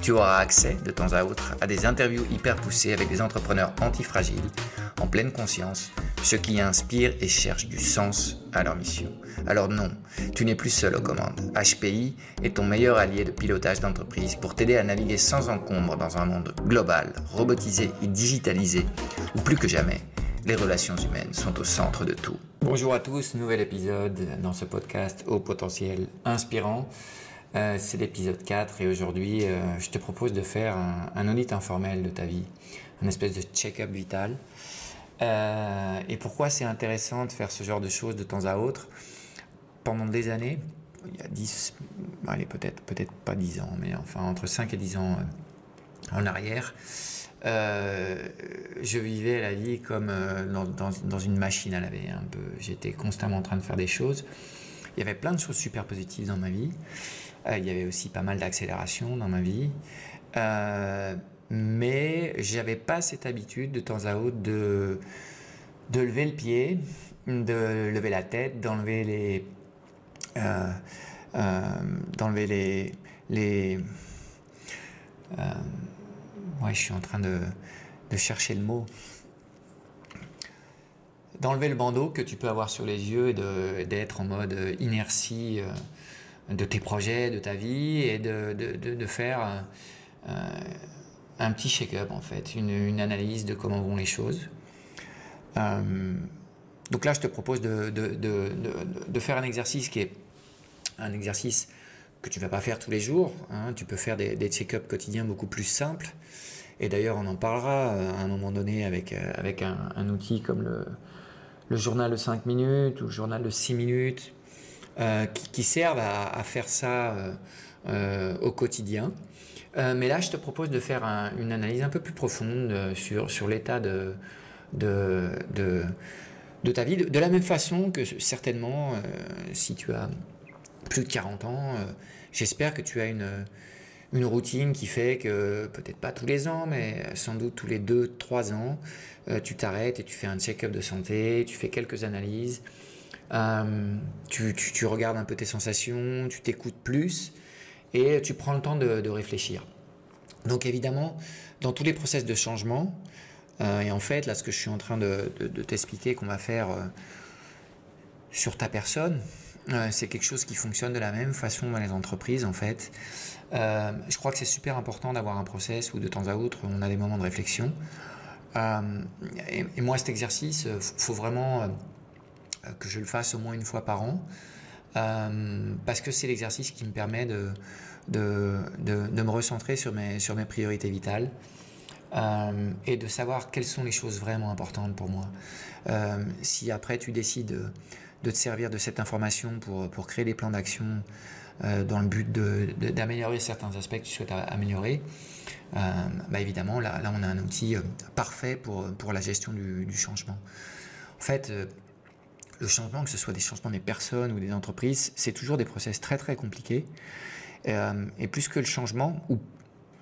tu auras accès de temps à autre à des interviews hyper poussées avec des entrepreneurs antifragiles, en pleine conscience, ceux qui inspirent et cherchent du sens à leur mission. Alors non, tu n'es plus seul aux commandes. HPI est ton meilleur allié de pilotage d'entreprise pour t'aider à naviguer sans encombre dans un monde global, robotisé et digitalisé, où plus que jamais, les relations humaines sont au centre de tout. Bonjour à tous, nouvel épisode dans ce podcast au potentiel inspirant. Euh, c'est l'épisode 4 et aujourd'hui euh, je te propose de faire un, audit informel de ta vie, un espèce de check-up vital. Euh, et pourquoi c'est intéressant de faire ce genre de choses de temps à autre? Pendant des années, il y a 10, allez peut-être peut-être pas 10 ans, mais enfin entre 5 et 10 ans en arrière, je vivais la vie comme dans, dans, une machine à laver. Un peu. J'étais constamment en train de faire des choses. Il y avait plein de choses super positives dans ma vie. Euh, il y avait aussi pas mal d'accélération dans ma vie. Euh, mais j'avais pas cette habitude de temps à autre de, lever le pied, de lever la tête, d'enlever les. Euh, d'enlever les. les ouais, je suis en train de chercher le mot d'enlever le bandeau que tu peux avoir sur les yeux et d'être en mode inertie de tes projets, de ta vie et de, faire euh, un petit check-up en fait, une, analyse de comment vont les choses. Euh, donc là, je te propose de, faire un exercice qui est un exercice que tu ne vas pas faire tous les jours. Hein. Tu peux faire des, check-ups quotidiens beaucoup plus simples. Et d'ailleurs, on en parlera euh, à un moment donné avec, avec un outil comme le, le journal de 5 minutes ou le journal de 6 minutes euh, qui, servent à, faire ça euh, euh, au quotidien. mais là, je te propose de faire une analyse un peu plus profonde sur, sur l'état de, de, de, ta vie, de, la même façon que certainement, si tu as plus de 40 ans, j'espère que tu as une, une routine qui fait que peut-être pas tous les ans, mais sans doute tous les 2-3 ans, tu t'arrêtes et tu fais un check-up de santé, tu fais quelques analyses, euh, tu, regardes un peu tes sensations, tu t'écoutes plus et tu prends le temps de, réfléchir. Donc évidemment, dans tous les process de changement, euh, et en fait, là, ce que je suis en train de, t'expliquer qu'on va faire euh, sur ta personne, c'est quelque chose qui fonctionne de la même façon dans les entreprises, en fait. Je crois que c'est super important d'avoir un process où de temps à autre, on a des moments de réflexion. Et, et, moi, cet exercice, il faut vraiment euh, que je le fasse au moins une fois par an, euh, parce que c'est l'exercice qui me permet de, de, de, me recentrer sur mes, sur mes priorités vitales. Euh, et de savoir quelles sont les choses vraiment importantes pour moi. si après tu décides de, te servir de cette information pour, pour créer des plans d'action dans le but d'améliorer certains aspects que tu souhaites améliorer, bah évidemment, là, on a un outil parfait pour, la gestion du, changement. En fait, le changement, que ce soit des changements des personnes ou des entreprises, c'est toujours des process très très compliqués. Euh, et plus que le changement, ou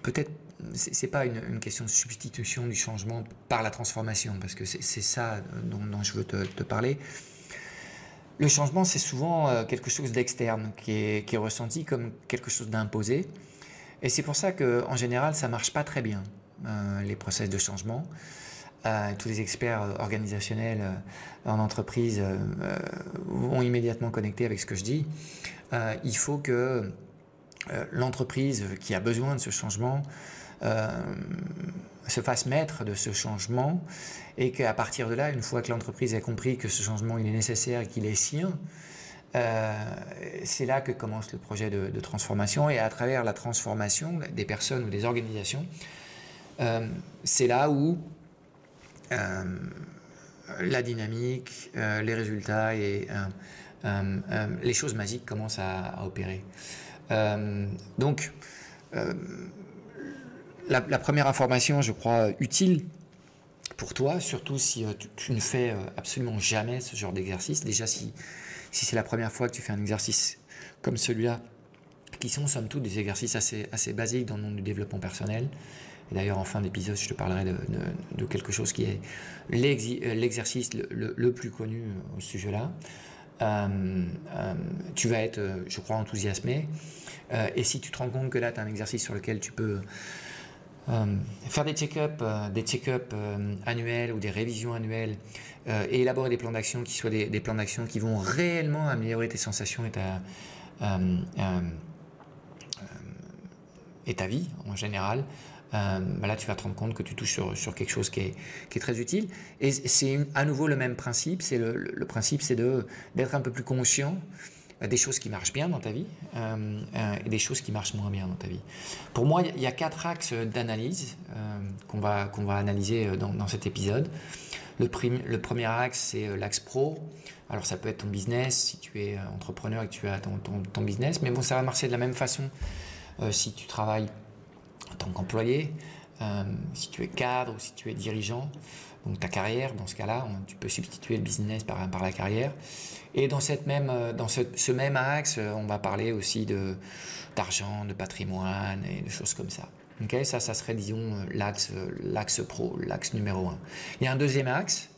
peut-être c'est pas une, question de substitution du changement par la transformation, parce que c'est ça dont, je veux te, parler. Le changement, c'est souvent euh, quelque chose d'externe qui est, ressenti comme quelque chose d'imposé. Et c'est pour ça qu'en général, ça marche pas très bien, euh, les process de changement tous les experts organisationnels euh, en entreprise euh, euh, vont immédiatement connecter avec ce que je dis. il faut que l'entreprise qui a besoin de ce changement se fasse maître de ce changement et qu'à partir de là, une fois que l'entreprise a compris que ce changement il est nécessaire et qu'il est sien, c'est là que commence le projet de, transformation et à travers la transformation des personnes ou des organisations, c'est là où la dynamique, les résultats et les choses magiques commencent à opérer. donc, la, première information, je crois, utile pour toi, surtout si euh, tu, ne fais euh, absolument jamais ce genre d'exercice. Déjà, si, si c'est la première fois que tu fais un exercice comme celui-là, qui sont somme toute des exercices assez, assez basiques dans le monde du développement personnel. Et d'ailleurs, en fin d'épisode, je te parlerai de, quelque chose qui est euh, l'exercice le, plus connu au sujet-là. tu vas être, je crois, enthousiasmé. et si tu te rends compte que là, tu as un exercice sur lequel tu peux faire des check-ups euh, des check euh, annuels ou des révisions annuelles et élaborer des plans d'action qui soient des, plans d'action qui vont réellement améliorer tes sensations et ta, vie en général, bah là tu vas te rendre compte que tu touches sur, quelque chose qui est, très utile. Et c'est à nouveau le même principe, c'est le, principe c'est d'être un peu plus conscient des choses qui marchent bien dans ta vie euh, euh, et des choses qui marchent moins bien dans ta vie. Pour moi, il y a quatre axes d'analyse euh, qu'on va, va analyser dans, dans cet épisode. Le, le, premier axe, c'est l'axe pro. Alors ça peut être ton business, si tu es entrepreneur et que tu as ton, ton, ton business, mais bon, ça va marcher de la même façon si tu travailles en tant qu'employé, si tu es cadre ou si tu es dirigeant. Donc ta carrière, dans ce cas-là, tu peux substituer le business par, par la carrière. Et dans, cette même, euh, dans ce, même axe, euh, on va parler aussi d'argent, de patrimoine et de choses comme ça. Okay ça, ça serait, disons, euh, l'axe, pro, l'axe numéro un. Il y a un deuxième axe.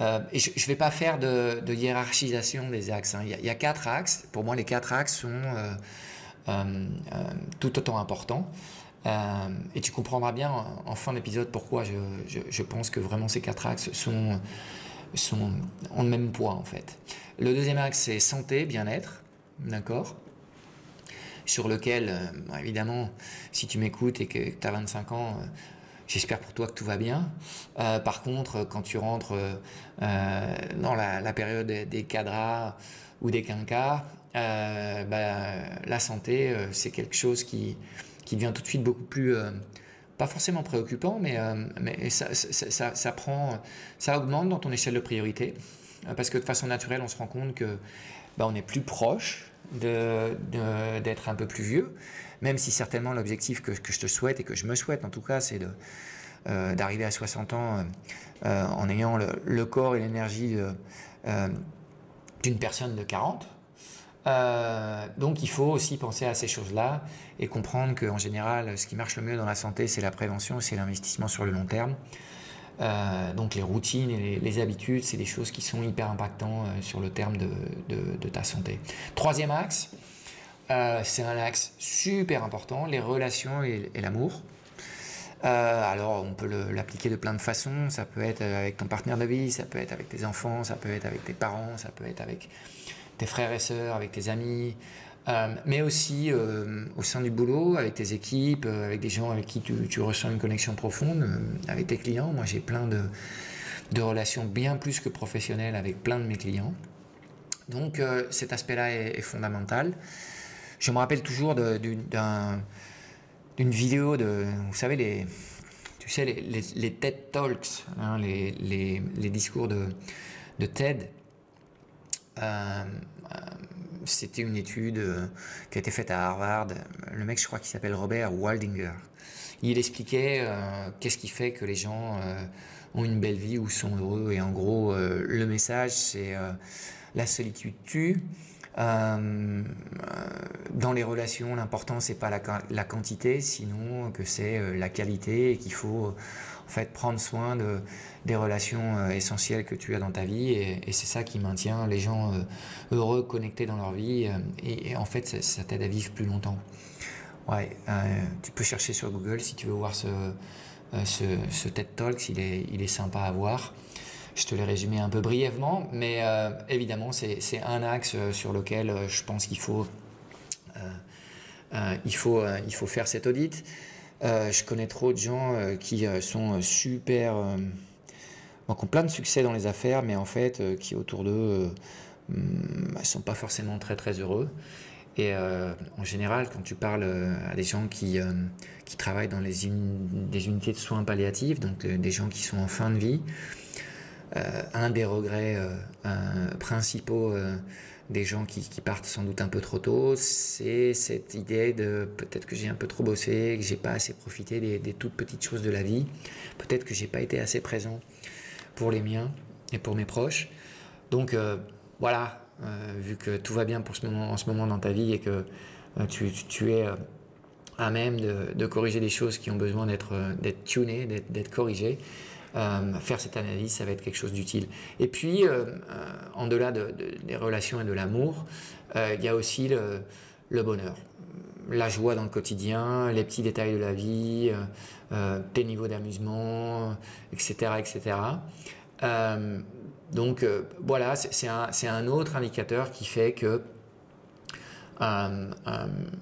et je ne vais pas faire de, hiérarchisation des axes. Hein. Il, y a, quatre axes. Pour moi, les quatre axes sont tout autant importants. et tu comprendras bien en, fin d'épisode pourquoi je, je, pense que vraiment ces quatre axes sont, sont, ont le même poids en fait. Le deuxième axe, c'est santé, bien-être, d'accord? Sur lequel, euh, évidemment, si tu m'écoutes et que tu as 25 ans, euh, j'espère pour toi que tout va bien. Euh, par contre, quand tu rentres dans la, période des, cadras ou des quinquas, bah, la santé, c'est quelque chose qui, qui devient tout de suite beaucoup plus pas forcément préoccupant, mais, euh, mais ça, ça, prend, ça augmente dans ton échelle de priorité. Euh, parce que de façon naturelle, on se rend compte que bah, on est plus proche d'être de, un peu plus vieux, même si certainement l'objectif que, que, je te souhaite et que je me souhaite en tout cas, c'est euh, d'arriver à 60 ans en ayant le, le corps et l'énergie d'une personne de 40. Euh, donc il faut aussi penser à ces choses-là et comprendre qu'en général, ce qui marche le mieux dans la santé, c'est la prévention, c'est l'investissement sur le long terme. Euh, donc les routines et les, habitudes, c'est des choses qui sont hyper impactantes euh, sur le terme de, ta santé. Troisième axe, c'est un axe super important, les relations et l'amour. alors on peut l'appliquer de plein de façons, ça peut être avec ton partenaire de vie, ça peut être avec tes enfants, ça peut être avec tes parents, ça peut être avec tes frères et sœurs, avec tes amis, euh, mais aussi euh, au sein du boulot, avec tes équipes, euh, avec des gens avec qui tu, ressens une connexion profonde, avec tes clients. Moi, j'ai plein de, relations bien plus que professionnelles avec plein de mes clients. Donc, cet aspect-là est, fondamental. Je me rappelle toujours d'une vidéo de, vous savez, les, tu sais, les, TED Talks, hein, les, discours de, de TED. Euh, euh, c'était une étude euh, qui a été faite à Harvard. Le mec, je crois qu'il s'appelle Robert Waldinger. Il expliquait qu'est-ce qui fait que les gens ont une belle vie ou sont heureux. Et en gros, le message, c'est la solitude tue. dans les relations, l'important c'est pas la, la, quantité, sinon que c'est la qualité et qu'il faut en fait prendre soin de, des relations euh, essentielles que tu as dans ta vie et, c'est ça qui maintient les gens euh, heureux, connectés dans leur vie euh, et, en fait ça, t'aide à vivre plus longtemps. Ouais, tu peux chercher sur Google si tu veux voir ce, TED Talks, il est, il est sympa à voir. Je te l'ai résumé un peu brièvement, mais évidemment c'est un axe sur lequel je pense qu'il faut, il faut, il faut faire cet audit. Je connais trop de gens qui sont super, qui ont plein de succès dans les affaires, mais en fait, qui autour d'eux ne sont pas forcément très très heureux. Et en général, quand tu parles à des gens qui, qui travaillent dans les des unités de soins palliatifs, donc des gens qui sont en fin de vie, un des regrets principaux des gens qui, partent sans doute un peu trop tôt, c'est cette idée de peut-être que j'ai un peu trop bossé, que j'ai pas assez profité des, toutes petites choses de la vie, peut-être que j'ai pas été assez présent pour les miens et pour mes proches. Donc euh, voilà, euh, vu que tout va bien pour ce moment, en ce moment dans ta vie et que euh, tu, tu, es à même de, de, corriger des choses qui ont besoin d'être tunées, d'être corrigées, faire cette analyse, ça va être quelque chose d'utile. Et puis, euh, euh, en delà des relations et de l'amour, il y a aussi le, bonheur, la joie dans le quotidien, les petits détails de la vie, tes niveaux d'amusement, etc. etc. donc voilà, c'est un, un, autre indicateur qui fait que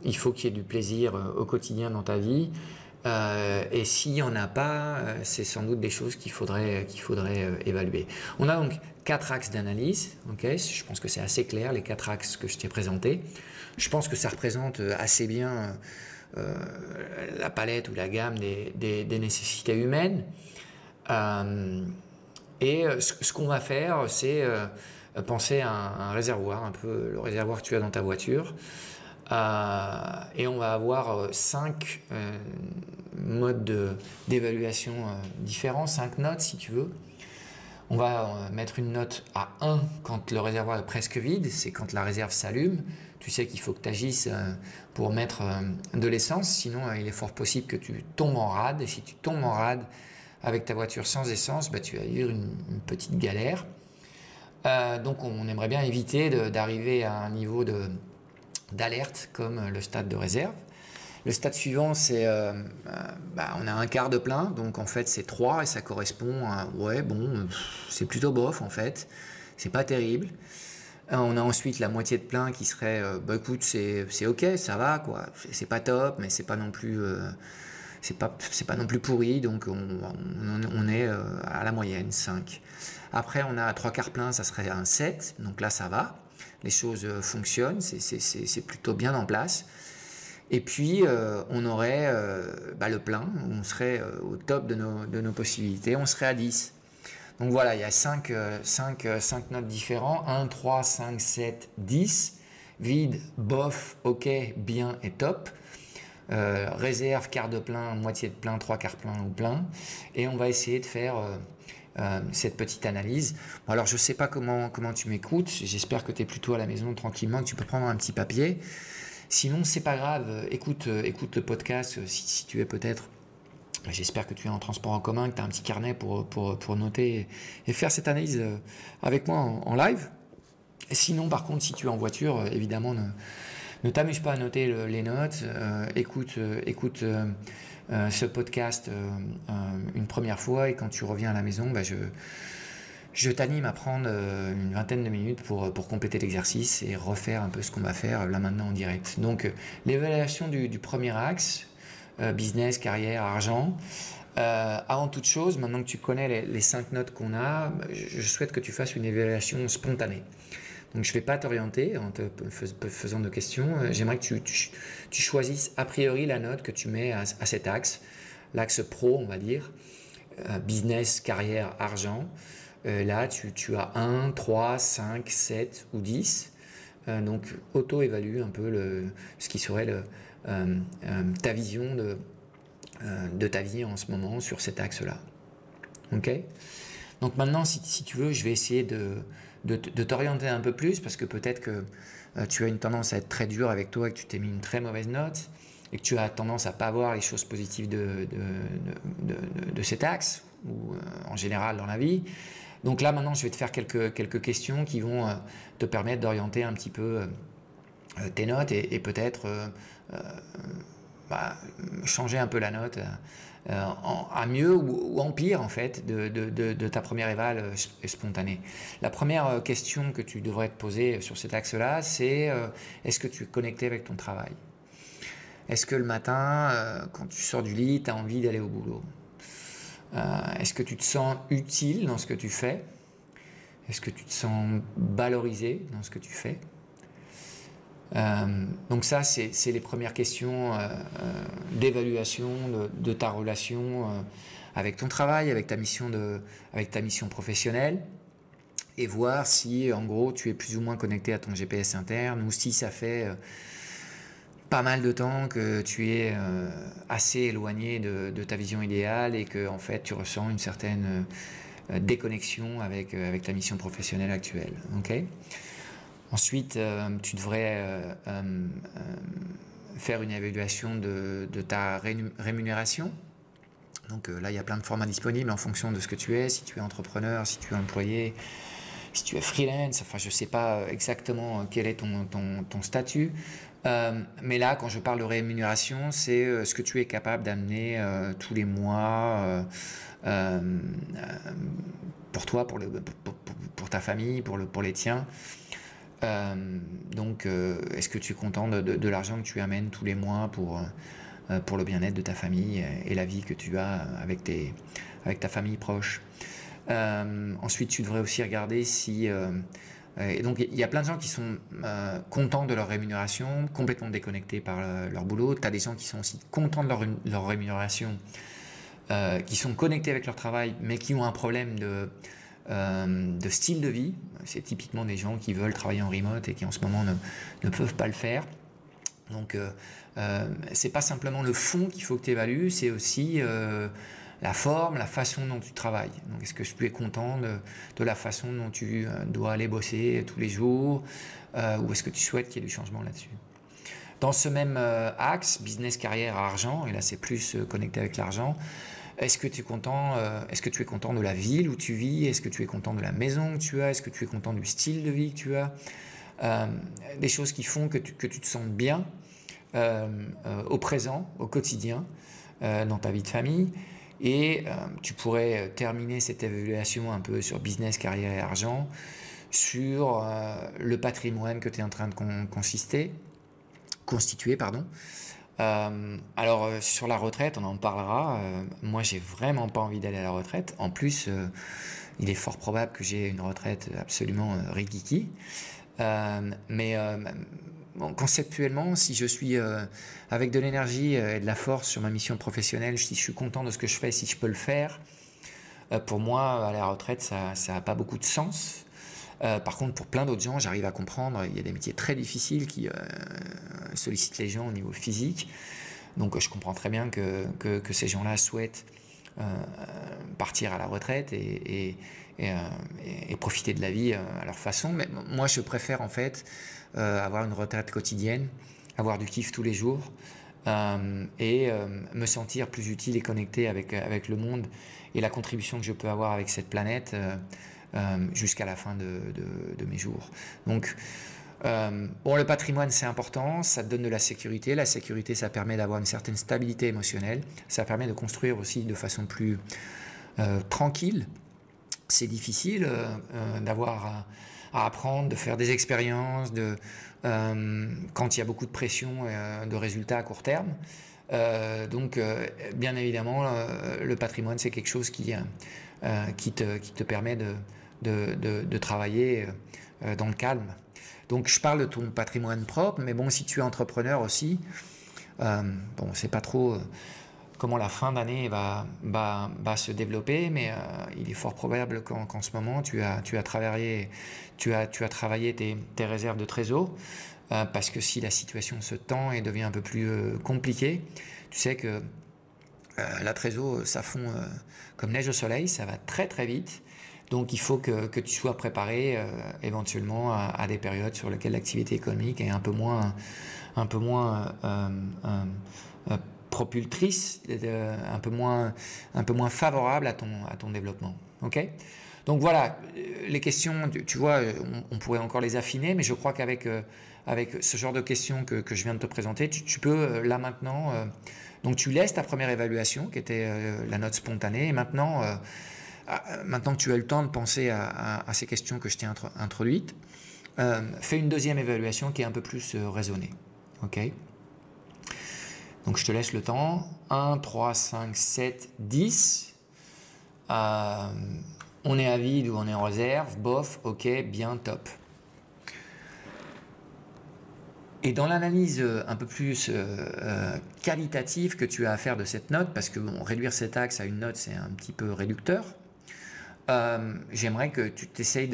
il faut qu'il y ait du plaisir au quotidien dans ta vie. Euh, et s'il n'y en a pas, euh, c'est sans doute des choses qu'il faudrait, qu'il faudrait euh, évaluer. On a donc quatre axes d'analyse. je pense que c'est assez clair, les quatre axes que je t'ai présentés. Je pense que ça représente assez bien la palette ou la gamme des, des, nécessités humaines. et ce, qu'on va faire, c'est penser à un, réservoir, un peu le réservoir que tu as dans ta voiture. Euh, et on va avoir euh, cinq euh, modes d'évaluation différents, cinq notes si tu veux. On va mettre une note à 1 quand le réservoir est presque vide, c'est quand la réserve s'allume. Tu sais qu'il faut que tu agisses pour mettre de l'essence, sinon il est fort possible que tu tombes en rade. Et si tu tombes en rade avec ta voiture sans essence, bah, tu vas vivre une, une petite galère. donc on aimerait bien éviter d'arriver à un niveau de, d'alerte comme le stade de réserve. Le stade suivant, c'est euh, euh, bah, on a un quart de plein, donc en fait c'est 3 et ça correspond à ouais bon c'est plutôt bof en fait, c'est pas terrible. Euh, on a ensuite la moitié de plein qui serait bah écoute c'est, ok ça va quoi, c'est, pas top mais c'est pas non plus c'est pas pas non plus pourri donc on, on est à la moyenne 5. Après on a trois quarts plein ça serait un 7 donc là ça va les choses euh, fonctionnent, c'est plutôt bien en place. Et puis, euh, on aurait euh, bah, le plein, on serait au top de nos, possibilités, on serait à 10. Donc voilà, il y a 5, 5, 5 notes différents, 1, 3, 5, 7, 10. Vide, bof, ok, bien et top. réserve, quart de plein, moitié de plein, trois quarts plein ou plein. Et on va essayer de faire euh, cette petite analyse. alors je ne sais pas comment, comment tu m'écoutes, j'espère que tu es plutôt à la maison tranquillement, que tu peux prendre un petit papier. Sinon, c'est pas grave, écoute, euh, écoute le podcast euh, si, tu es peut-être J'espère que tu es en transport en commun, que tu as un petit carnet pour, pour, pour noter et, faire cette analyse avec moi en, live. sinon, par contre, si tu es en voiture, évidemment, ne, ne t'amuse pas à noter les notes. écoute, écoute euh, ce podcast euh, euh, une première fois et quand tu reviens à la maison, bah, je, t'anime à prendre une vingtaine de minutes pour, compléter l'exercice et refaire un peu ce qu'on va faire là maintenant en direct. Donc l'évaluation du, premier axe, business, carrière, argent. avant toute chose, maintenant que tu connais les cinq notes qu'on a, je souhaite que tu fasses une évaluation spontanée. Donc je ne vais pas t'orienter en te faisant de questions. Euh, j'aimerais que tu, choisisses a priori la note que tu mets à, cet axe, l'axe pro, on va dire, euh, business, carrière, argent. Euh, là, tu, as 1, 3, 5, 7 ou 10. donc auto-évalue un peu ce qui serait ta vision de, ta vie en ce moment sur cet axe-là. Ok? Donc maintenant, si, tu veux, je vais essayer de de, t'orienter un peu plus parce que peut-être que euh, tu as une tendance à être très dur avec toi et que tu t'es mis une très mauvaise note et que tu as tendance à pas voir les choses positives de, de, cet axe ou euh, en général dans la vie. Donc là maintenant je vais te faire quelques, quelques questions qui vont euh, te permettre d'orienter un petit peu tes notes et, peut-être bah, changer un peu la note euh, à mieux ou, en pire en fait de, ta première éval euh, spontanée. La première euh, question que tu devrais te poser sur cet axe-là, c'est est-ce que tu es connecté avec ton travail? Est-ce que le matin, quand tu sors du lit, tu as envie d'aller au boulot? Est-ce que tu te sens utile dans ce que tu fais? Est-ce que tu te sens valorisé dans ce que tu fais? Donc ça, c'est les premières questions d'évaluation de, ta relation avec ton travail, avec ta mission, de, avec ta mission professionnelle, et voir si, en gros, tu es plus ou moins connecté à ton GPS interne, ou si ça fait euh, pas mal de temps que tu es euh, assez éloigné de, ta vision idéale et que, en fait, tu ressens une certaine euh, déconnexion avec, avec ta mission professionnelle actuelle. Ensuite, tu devrais faire une évaluation de, ta rémunération donc euh, là, il y a plein de formats disponibles en fonction de ce que tu es, si tu es entrepreneur, si tu es employé, si tu es freelance, enfin je ne sais pas euh, exactement euh, quel est ton, statut. mais là, quand je parle de rémunération, c'est ce que tu es capable d'amener tous les mois pour toi, pour, ta famille, pour, le, pour les tiens. Donc, est-ce que tu es content de, l'argent que tu amènes tous les mois pour euh, pour le bien-être de ta famille et la vie que tu as avec, tes, avec ta famille proche? Euh, ensuite, tu devrais aussi regarder si... Euh, et donc, il y a plein de gens qui sont contents de leur rémunération, complètement déconnectés par leur boulot. Tu as des gens qui sont aussi contents de leur rémunération, qui sont connectés avec leur travail, mais qui ont un problème de, de style de vie. C'est typiquement des gens qui veulent travailler en remote et qui en ce moment ne, ne peuvent pas le faire. Donc, euh, euh, c'est pas simplement le fond qu'il faut que tu évalues, c'est aussi euh, la forme, la façon dont tu travailles. Donc, est-ce que tu es content de, la façon dont tu euh, dois aller bosser tous les jours ou est-ce que tu souhaites qu'il y ait du changement là-dessus? Dans ce même axe, business, carrière, argent, et là c'est plus connecté avec l'argent, est-ce que tu es content Est-ce que tu es content de la ville où tu vis? Est-ce que tu es content de la maison que tu as? Est-ce que tu es content du style de vie que tu as? Des choses qui font que tu, te sens bien euh, euh, au présent, au quotidien, euh, dans ta vie de famille. Et tu pourrais terminer cette évaluation un peu sur business, carrière et argent, sur le patrimoine que tu es en train de consister, constituer. Pardon. Alors sur la retraite, on en parlera. moi, j'ai vraiment pas envie d'aller à la retraite. En plus, il est fort probable que j'ai une retraite absolument rikiki. mais conceptuellement, si je suis euh, avec de l'énergie euh, et de la force sur ma mission professionnelle, si je suis content de ce que je fais, si je peux le faire, euh, pour moi, à la retraite, ça n'a pas beaucoup de sens. Par contre, pour plein d'autres gens, j'arrive à comprendre, il y a des métiers très difficiles qui sollicitent les gens au niveau physique. Donc je comprends très bien que, ces gens-là souhaitent partir à la retraite et, profiter de la vie à leur façon. Mais moi, je préfère en fait euh, avoir une retraite quotidienne, avoir du kiff tous les jours euh, et euh, me sentir plus utile et connecté avec le monde et la contribution que je peux avoir avec cette planète jusqu'à la fin de, mes jours. Donc, bon, le patrimoine, c'est important, ça te donne de la sécurité. La sécurité, ça permet d'avoir une certaine stabilité émotionnelle. Ça permet de construire aussi de façon plus tranquille. C'est difficile d'avoir à apprendre, de faire des expériences, de, euh, quand il y a beaucoup de pression euh, de résultats à court terme. Euh, donc, bien évidemment, le patrimoine, c'est quelque chose qui, qui, te, qui te permet de, de, travailler dans le calme. Donc, je parle de ton patrimoine propre, mais bon, si tu es entrepreneur aussi, bon, c'est pas trop comment la fin d'année va, va, se développer, mais euh, il est fort probable qu'en ce moment, tu as, travaillé, tu as, travaillé tes, réserves de trésor, euh, parce que si la situation se tend et devient un peu plus euh, compliquée, tu sais que la trésor, ça fond comme neige au soleil, ça va très très vite. Donc il faut que, que tu sois préparé éventuellement à, des périodes sur lesquelles l'activité économique est un peu moins, un peu moins propultrice, un peu moins, un peu moins favorable à ton, à ton développement. Ok? Donc voilà, euh, les questions, tu vois, on, pourrait encore les affiner, mais je crois qu'avec euh, avec ce genre de questions que, que je viens de te présenter, tu, peux euh, là maintenant, donc tu laisses ta première évaluation qui était la note spontanée, et maintenant, maintenant que tu as le temps de penser à, ces questions que je t'ai introduites, fais une deuxième évaluation qui est un peu plus raisonnée. ok? Donc je te laisse le temps. 1, 3, 5, 7, 10. on est à vide ou on est en réserve. Bof, ok, bien, top. Et dans l'analyse euh, un peu plus euh, euh, qualitative que tu as à faire de cette note, parce que réduire cet axe à une note, c'est un petit peu réducteur, j'aimerais que tu t'essayes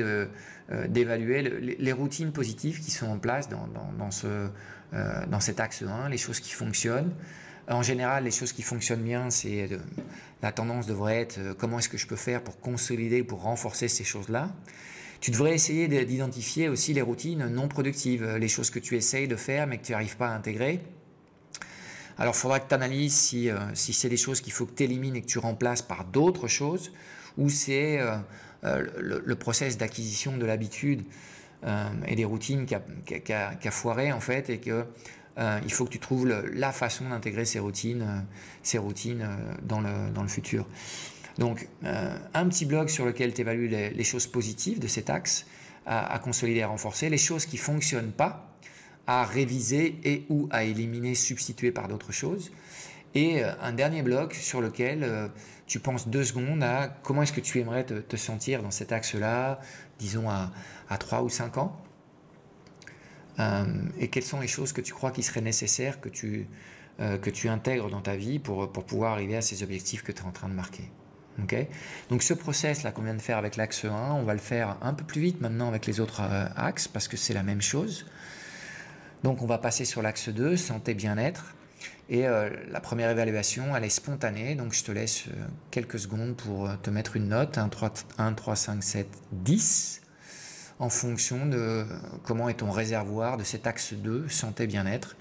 d'évaluer les, routines positives qui sont en place dans, ce, dans cet axe 1, les choses qui fonctionnent. En général, les choses qui fonctionnent bien, c'est la tendance devrait être comment est-ce que je peux faire pour consolider, pour renforcer ces choses-là. Tu devrais essayer d'identifier aussi les routines non productives, les choses que tu essayes de faire mais que tu n'arrives pas à intégrer. Alors il faudra que tu analyses si, euh, si c'est des choses qu'il faut que tu élimines et que tu remplaces par d'autres choses, ou c'est euh, euh, le, process d'acquisition de l'habitude et des routines qui a, foiré en fait, et que il faut que tu trouves la façon d'intégrer ces routines, ces routines dans, le, dans le futur. Donc, euh, un petit blog sur lequel tu évalues les, choses positives de cet axe à, consolider et à renforcer, les choses qui ne fonctionnent pas à réviser et ou à éliminer, substituer par d'autres choses. Et euh, un dernier blog sur lequel euh, tu penses deux secondes à comment est-ce que tu aimerais te, sentir dans cet axe-là, disons à, à 3 ou 5 ans. et quelles sont les choses que tu crois qui seraient nécessaires que tu, que tu intègres dans ta vie pour, pour pouvoir arriver à ces objectifs que tu es en train de marquer. Donc ce process là qu'on vient de faire avec l'axe 1, on va le faire un peu plus vite maintenant avec les autres euh, axes parce que c'est la même chose. Donc on va passer sur l'axe 2, santé bien-être. Et euh, la première évaluation, elle est spontanée, donc je te laisse euh, quelques secondes pour te mettre une note, 1, 3, 1, 3 5, 7, 10, en fonction de comment est ton réservoir de cet axe 2, santé bien-être.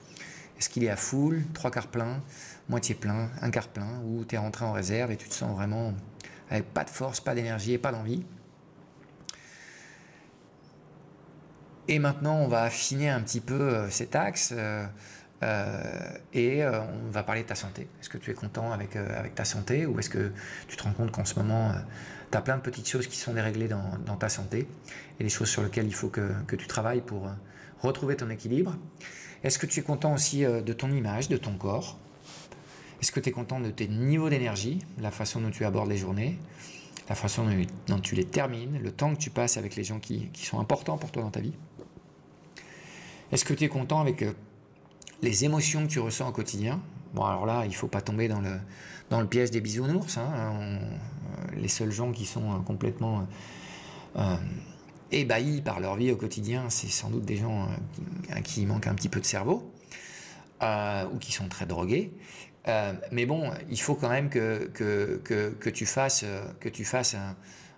Est-ce qu'il est à full, trois quarts plein, moitié plein, un quart plein, ou tu es rentré en réserve et tu te sens vraiment avec pas de force, pas d'énergie et pas d'envie? Et maintenant, on va affiner un petit peu euh, cet axe euh, euh, et on va parler de ta santé. Est-ce que tu es content avec, avec ta santé ou est-ce que tu te rends compte qu'en ce moment, tu as plein de petites choses qui sont déréglées dans, ta santé et les choses sur lesquelles il faut que, que tu travailles pour retrouver ton équilibre? Est-ce que tu es content aussi de ton image, de ton corps? Est-ce que tu es content de tes niveaux d'énergie, la façon dont tu abordes les journées, la façon dont tu les termines, le temps que tu passes avec les gens qui, sont importants pour toi dans ta vie? Est-ce que tu es content avec euh, les émotions que tu ressens au quotidien Bon, alors là, il ne faut pas tomber dans le, piège des bisounours. Hein. Euh, les seuls gens qui sont euh, complètement ébahis par leur vie au quotidien, c'est sans doute des gens à qui il manque un petit peu de cerveau. ou qui sont très drogués. Euh, mais bon, il faut quand même que, tu fasses, que tu fasses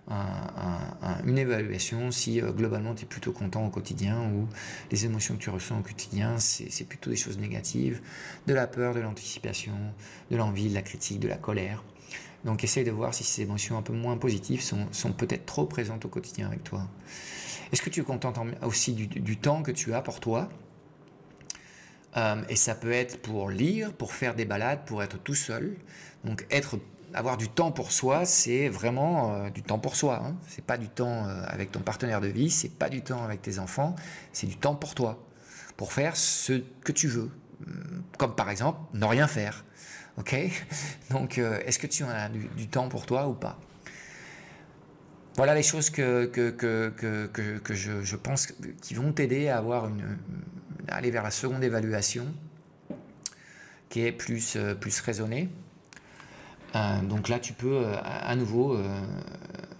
une évaluation si euh, globalement tu es plutôt content au quotidien ou les émotions que tu ressens au quotidien, c'est plutôt des choses négatives, de la peur, de l'anticipation, de l'envie, de la critique, de la colère. Donc essaye de voir si ces émotions un peu moins positives sont, sont peut-être trop présentes au quotidien avec toi. Est-ce que tu es content aussi du, du temps que tu as pour toi? Euh, et ça peut être pour lire, pour faire des balades, pour être tout seul. Donc être, avoir du temps pour soi, c'est vraiment euh, du temps pour soi. Hein. C'est pas du temps euh, avec ton partenaire de vie, c'est pas du temps avec tes enfants, c'est du temps pour toi, pour faire ce que tu veux. Hum, comme par exemple ne rien faire. Ok? Donc est-ce que tu as du, temps pour toi ou pas? Voilà les choses que, je, pense qui vont t'aider à avoir une, aller vers la seconde évaluation qui est plus, euh, plus raisonnée. Euh, donc là, tu peux euh, à nouveau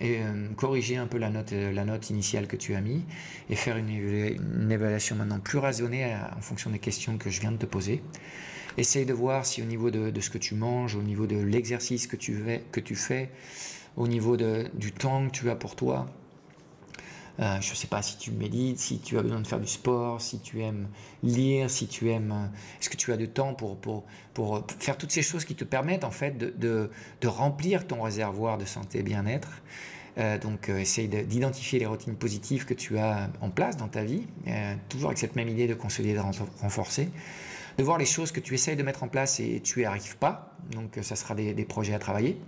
et, corriger un peu la note, initiale que tu as mis et faire une, évaluation maintenant plus raisonnée en fonction des questions que je viens de te poser. Essaye de voir si au niveau de, ce que tu manges, au niveau de l'exercice que, tu fais, au niveau du temps que tu as pour toi, euh, je ne sais pas si tu médites, si tu as besoin de faire du sport, si tu aimes lire, si tu aimes. Euh, est-ce que tu as du temps pour, pour, pour, euh, faire toutes ces choses qui te permettent en fait de, de, de remplir ton réservoir de santé et bien-être donc, essaye d'identifier les routines positives que tu as en place dans ta vie, toujours avec cette même idée de consolider, de renforcer. De voir les choses que tu essayes de mettre en place et tu n'y arrives pas. Donc, ça sera des projets à travailler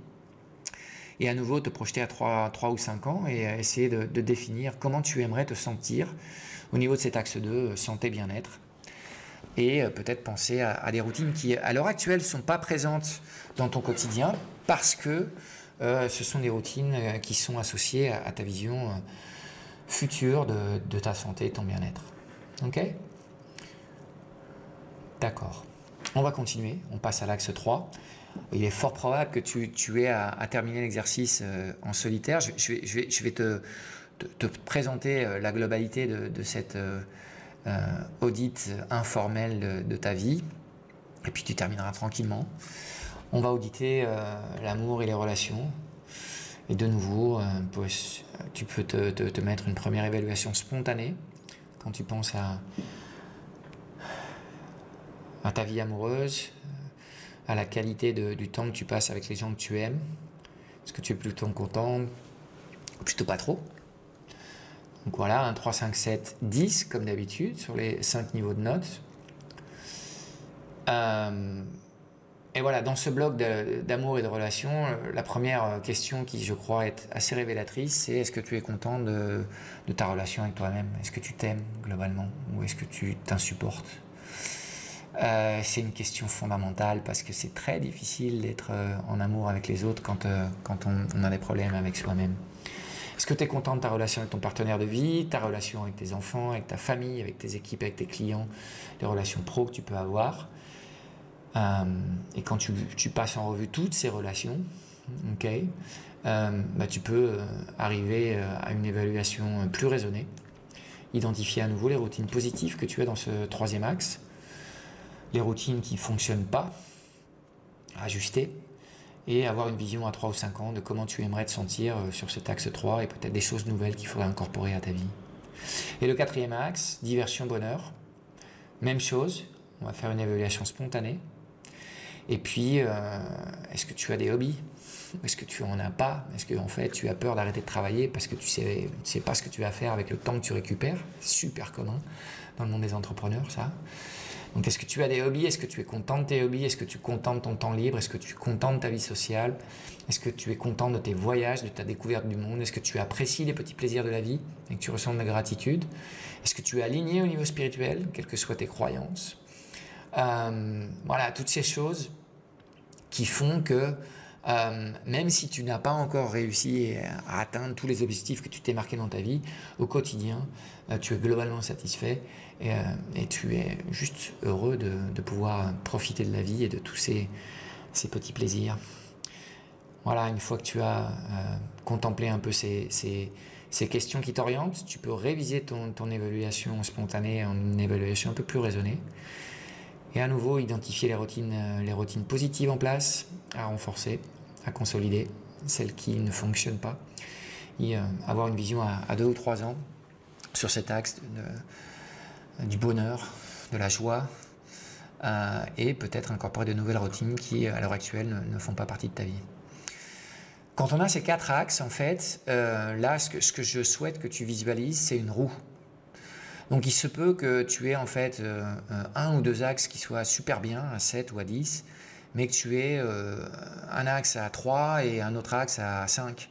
et à nouveau te projeter à 3, 3 ou 5 ans et essayer de, définir comment tu aimerais te sentir au niveau de cet axe de santé bien-être. et peut-être penser à, des routines qui, à l'heure actuelle, ne sont pas présentes dans ton quotidien parce que ce sont des routines qui sont associées à, ta vision future de, de, ta santé et ton bien-être. Ok? D'accord. On va continuer, on passe à l'axe 3. Il est fort probable que tu, tu aies à, terminer l'exercice euh, en solitaire. Je, vais, te, te, présenter euh, la globalité de, cette euh, audit informel de, ta vie. Et puis tu termineras tranquillement. On va auditer l'amour et les relations. Et de nouveau, tu peux te, mettre une première évaluation spontanée quand tu penses à ta vie amoureuse, à la qualité du temps que tu passes avec les gens que tu aimes? Est-ce que tu es plutôt content? Plutôt pas trop. Donc voilà, 1, 3, 5, 7, 10 comme d'habitude sur les 5 niveaux de notes. Euh, et voilà, dans ce bloc d'amour et de relations, euh, la première question qui, je crois, est assez révélatrice, c'est est-ce que tu es content de ta relation avec toi-même? Est-ce que tu t'aimes globalement? Ou est-ce que tu t'insupportes? Euh, c'est une question fondamentale parce que c'est très difficile d'être euh, en amour avec les autres quand, euh, quand on, a des problèmes avec soi-même. Est-ce que tu es content de ta relation avec ton partenaire de vie, ta relation avec tes enfants, avec ta famille, avec tes équipes, avec tes clients, les relations pro que tu peux avoir? Et quand tu, passes en revue toutes ces relations, ok, bah, tu peux arriver à une évaluation plus raisonnée, identifier à nouveau les routines positives que tu as dans ce troisième axe les routines qui ne fonctionnent pas, ajuster et avoir une vision à 3 ou 5 ans de comment tu aimerais te sentir euh, sur cet axe 3 et peut-être des choses nouvelles qu'il faudrait incorporer à ta vie. Et le quatrième axe, diversion, bonheur, même chose, on va faire une évaluation spontanée. Et puis, euh, est-ce que tu as des hobbies? Est-ce que tu en as pas? Est-ce que en fait tu as peur d'arrêter de travailler parce que tu sais, tu sais pas ce que tu vas faire avec le temps que tu récupères? Super commun dans le monde des entrepreneurs, ça. Donc, est-ce que tu as des hobbies? Est-ce que tu es content de tes hobbies? Est-ce que tu es content de ton temps libre? Est-ce que tu es content de ta vie sociale? Est-ce que tu es content de tes voyages, de ta découverte du monde? Est-ce que tu apprécies les petits plaisirs de la vie et que tu ressens de la gratitude? Est-ce que tu es aligné au niveau spirituel, quelles que soient tes croyances? Euh, Voilà, toutes ces choses qui font que euh, même si tu n'as pas encore réussi à atteindre tous les objectifs que tu t'es marqué dans ta vie, au quotidien, euh, tu es globalement satisfait euh, et, tu es juste heureux de, pouvoir profiter de la vie et de tous ces, petits plaisirs. Voilà, une fois que tu as contemplé un peu ces, questions qui t'orientent, tu peux réviser ton, évaluation spontanée en une évaluation un peu plus raisonnée. Et à nouveau, identifier les routines, les routines positives en place à renforcer à consolider, celles qui ne fonctionnent pas, et euh, avoir une vision à, deux ou trois ans sur cet axe du bonheur, de la joie, euh, et peut-être incorporer de nouvelles routines qui, à l'heure actuelle, ne, font pas partie de ta vie. Quand on a ces quatre axes, en fait, euh, là, ce que, je souhaite que tu visualises, c'est une roue. Donc il se peut que tu aies en fait un ou deux axes qui soient super bien, à 7 ou à 10, mais que tu aies euh, un axe à 3 et un autre axe à 5.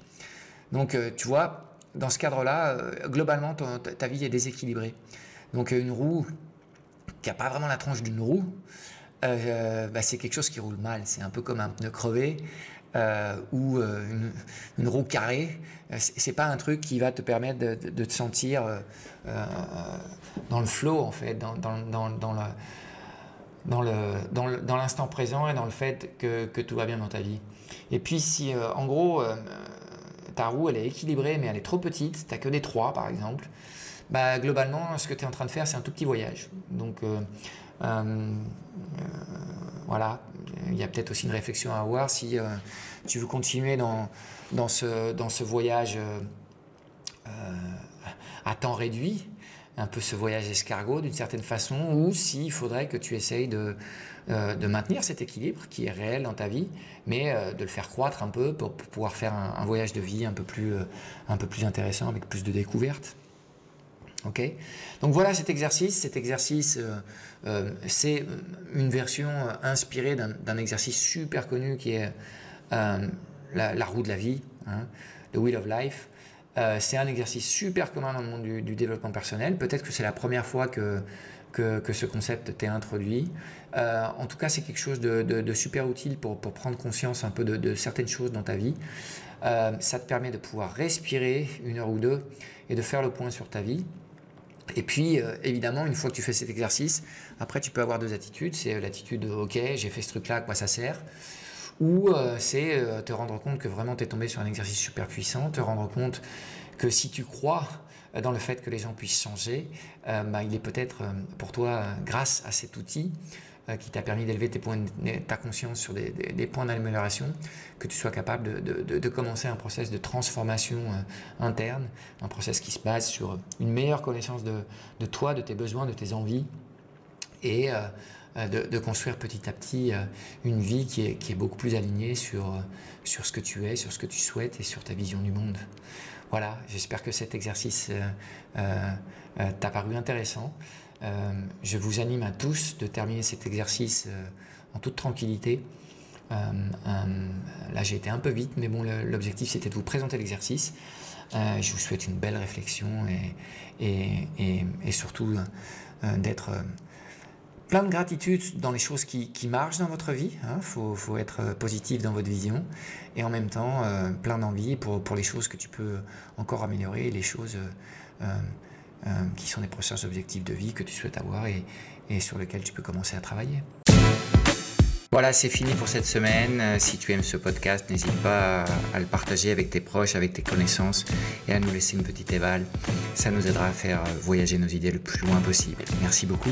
Donc, euh, tu vois, dans ce cadre-là, euh, globalement, ta vie est déséquilibrée. Donc, une roue qui n'a pas vraiment la tranche d'une roue, bah, c'est quelque chose qui roule mal. C'est un peu comme un pneu crevé. ou une, roue carrée, c'est pas un truc qui va te permettre de, te sentir dans le flow en fait, dans, l'instant présent et dans le fait que, tout va bien dans ta vie. Et puis si euh, en gros euh, ta roue elle est équilibrée mais elle est trop petite, tu n'as que des trois par exemple, bah, globalement ce que tu es en train de faire c'est un tout petit voyage. Donc euh, voilà, il y a peut-être aussi une réflexion à avoir si tu veux continuer dans, ce, voyage à temps réduit, un peu ce voyage escargot d'une certaine façon, ou s'il faudrait que tu essayes de, euh, maintenir cet équilibre qui est réel dans ta vie, mais euh, de le faire croître un peu pour, pouvoir faire un, voyage de vie euh, un peu plus intéressant avec plus de découvertes. Donc voilà cet exercice. Cet exercice, c'est une version inspirée d'un exercice super connu qui est la, roue de la vie, hein, the wheel of life. Euh, c'est un exercice super commun dans le monde du, développement personnel. Peut-être que c'est la première fois que, ce concept t'ait introduit. en tout cas, c'est quelque chose de, super utile pour, prendre conscience un peu de, certaines choses dans ta vie. ça te permet de pouvoir respirer une heure ou deux et de faire le point sur ta vie. Et puis, évidemment, une fois que tu fais cet exercice, après, tu peux avoir deux attitudes. C'est l'attitude, OK, j'ai fait ce truc-là, à quoi ça sert? Ou euh, c'est euh, te rendre compte que vraiment tu es tombé sur un exercice super puissant, te rendre compte que si tu crois euh, dans le fait que les gens puissent changer, bah, il est peut-être pour toi, grâce à cet outil qui t'a permis d'élever ta conscience sur des, points d'amélioration, que tu sois capable de, commencer un process de transformation interne, un process qui se base sur une meilleure connaissance de, toi, de tes besoins, de tes envies, et euh, de, construire petit à petit euh, une vie qui est, beaucoup plus alignée euh, sur ce que tu es, sur ce que tu souhaites et sur ta vision du monde. Voilà, j'espère que cet exercice t'a paru intéressant. Je vous anime à tous de terminer cet exercice en toute tranquillité. là, j'ai été un peu vite, mais bon, l'objectif c'était de vous présenter l'exercice. je vous souhaite une belle réflexion et, surtout d'être plein de gratitude dans les choses qui, marchent dans votre vie. Il hein. faut, être euh, positif dans votre vision. Et en même temps, euh, plein d'envie pour, pour les choses que tu peux encore améliorer, les choses euh, qui sont les prochains objectifs de vie que tu souhaites avoir et, et sur lesquels tu peux commencer à travailler. Voilà, c'est fini pour cette semaine. Si tu aimes ce podcast, n'hésite pas à le partager avec tes proches, avec tes connaissances et à nous laisser une petite éval. Ça nous aidera à faire voyager nos idées le plus loin possible. Merci beaucoup.